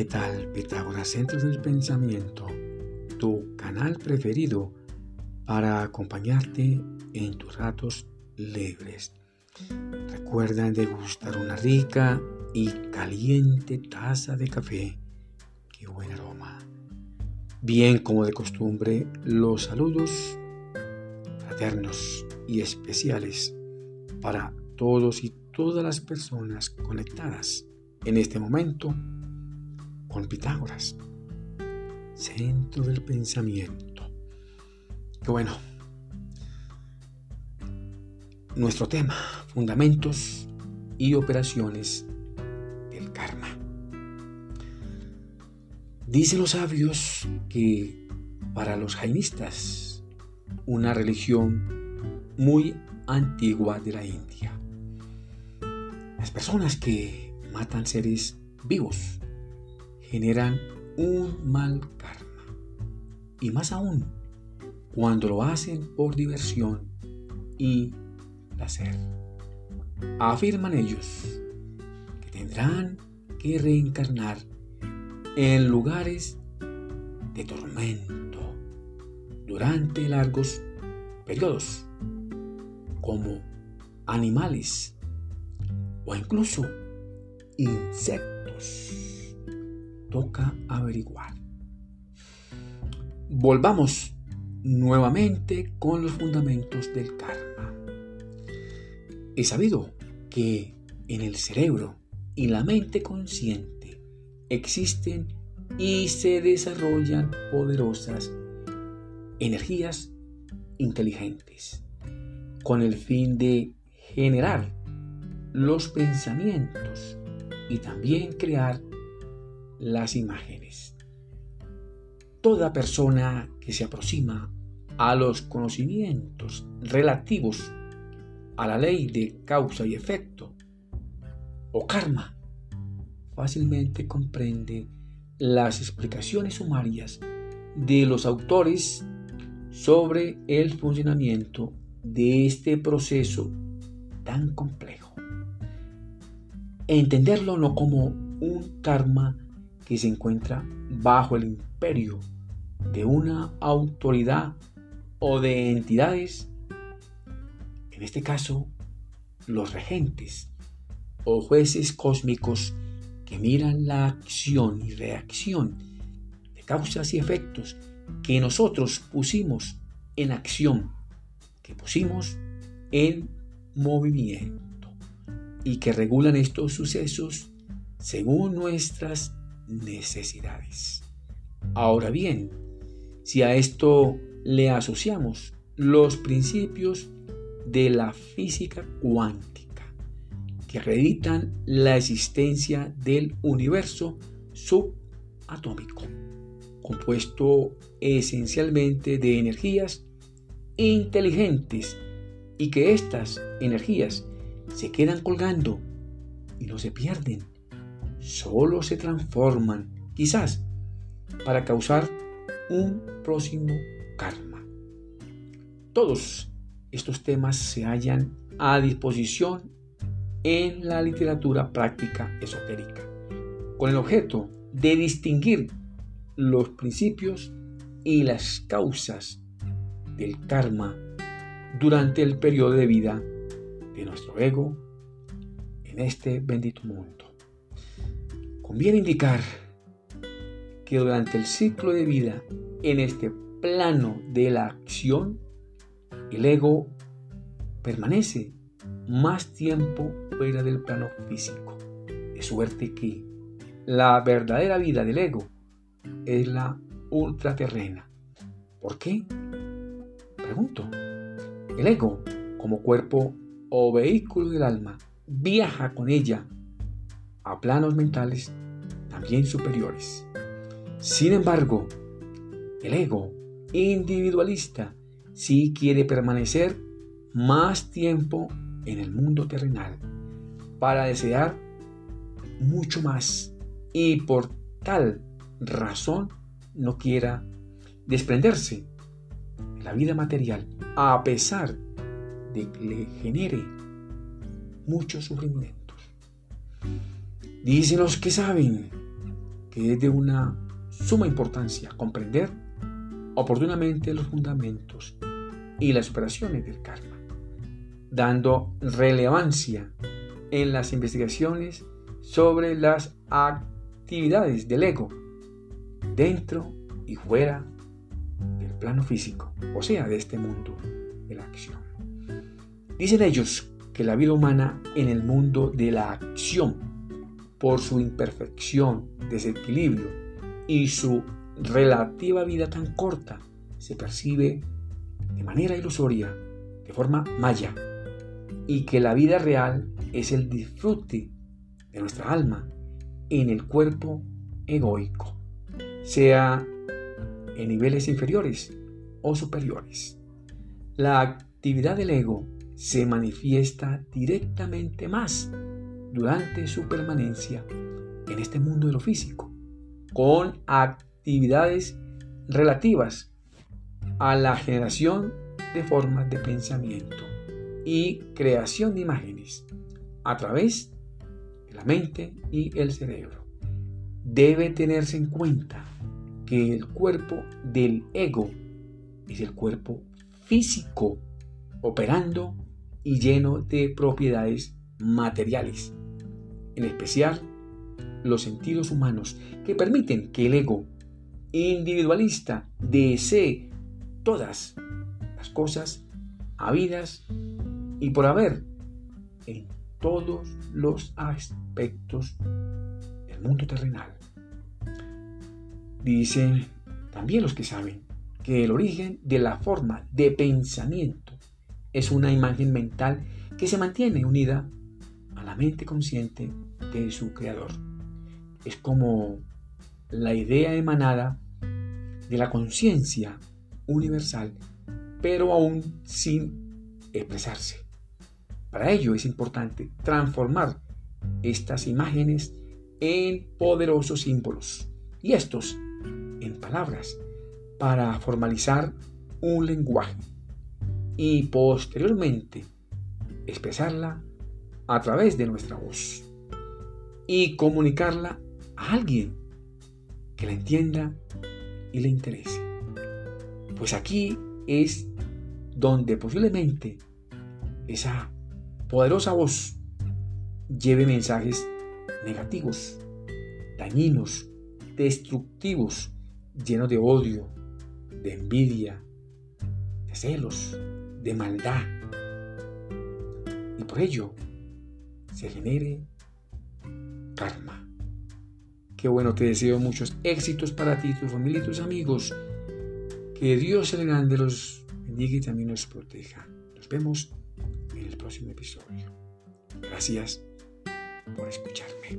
¿qué tal Pitágoras Centros del Pensamiento? Tu canal preferido para acompañarte en tus ratos libres. Recuerda degustar una rica y caliente taza de café. ¡Qué buen aroma! Bien como de costumbre, los saludos fraternos y especiales para todos y todas las personas conectadas en este momento con Pitágoras, centro del pensamiento. Que bueno, nuestro tema, fundamentos y operaciones del karma. Dicen los sabios que para los jainistas, una religión muy antigua de la India, las personas que matan seres vivos generan un mal karma. Y más aún, cuando lo hacen por diversión y placer. Afirman ellos que tendrán que reencarnar en lugares de tormento durante largos periodos, como animales o incluso insectos. Toca averiguar. Volvamos nuevamente con los fundamentos del karma. He sabido que en el cerebro y la mente consciente existen y se desarrollan poderosas energías inteligentes con el fin de generar los pensamientos y también crear las imágenes. Toda persona que se aproxima a los conocimientos relativos a la ley de causa y efecto o karma fácilmente comprende las explicaciones sumarias de los autores sobre el funcionamiento de este proceso tan complejo. Entenderlo no como un karma que se encuentra bajo el imperio de una autoridad o de entidades, en este caso los regentes o jueces cósmicos que miran la acción y reacción de causas y efectos que nosotros pusimos en acción, que pusimos en movimiento y que regulan estos sucesos según nuestras necesidades. Ahora bien, si a esto le asociamos los principios de la física cuántica, que acreditan la existencia del universo subatómico, compuesto esencialmente de energías inteligentes y que estas energías se quedan colgando y no se pierden, solo se transforman, quizás, para causar un próximo karma. Todos estos temas se hallan a disposición en la literatura práctica esotérica, con el objeto de distinguir los principios y las causas del karma durante el periodo de vida de nuestro ego en este bendito mundo. Conviene indicar que durante el ciclo de vida en este plano de la acción, el ego permanece más tiempo fuera del plano físico, de suerte que la verdadera vida del ego es la ultraterrena. ¿Por qué? Pregunto. El ego, como cuerpo o vehículo del alma, viaja con ella a planos mentales también superiores. Sin embargo, el ego individualista sí quiere permanecer más tiempo en el mundo terrenal para desear mucho más y por tal razón no quiera desprenderse de la vida material a pesar de que le genere muchos sufrimientos. Dicen los que saben que es de una suma importancia comprender oportunamente los fundamentos y las operaciones del karma, dando relevancia en las investigaciones sobre las actividades del ego dentro y fuera del plano físico, o sea, de este mundo de la acción. Dicen ellos que la vida humana en el mundo de la acción, por su imperfección, desequilibrio y su relativa vida tan corta, se percibe de manera ilusoria, de forma maya, y que la vida real es el disfrute de nuestra alma en el cuerpo egoico, sea en niveles inferiores o superiores. La actividad del ego se manifiesta directamente más durante su permanencia en este mundo de lo físico, con actividades relativas a la generación de formas de pensamiento y creación de imágenes a través de la mente y el cerebro. Debe tenerse en cuenta que el cuerpo del ego es el cuerpo físico operando y lleno de propiedades materiales, en especial los sentidos humanos que permiten que el ego individualista desee todas las cosas habidas y por haber en todos los aspectos del mundo terrenal. Dicen también los que saben que el origen de la forma de pensamiento es una imagen mental que se mantiene unida a la mente consciente de su creador. Es como la idea emanada de la conciencia universal, pero aún sin expresarse. Para ello es importante transformar estas imágenes en poderosos símbolos y estos en palabras para formalizar un lenguaje y posteriormente expresarla a través de nuestra voz y comunicarla a alguien que la entienda y le interese. Pues aquí es donde posiblemente esa poderosa voz lleve mensajes negativos, dañinos, destructivos, llenos de odio, de envidia, de celos, de maldad. Y por ello se genere karma. Qué bueno, te deseo muchos éxitos para ti, tu familia y tus amigos. Que Dios el grande los bendiga y también los proteja. Nos vemos en el próximo episodio. Gracias por escucharme.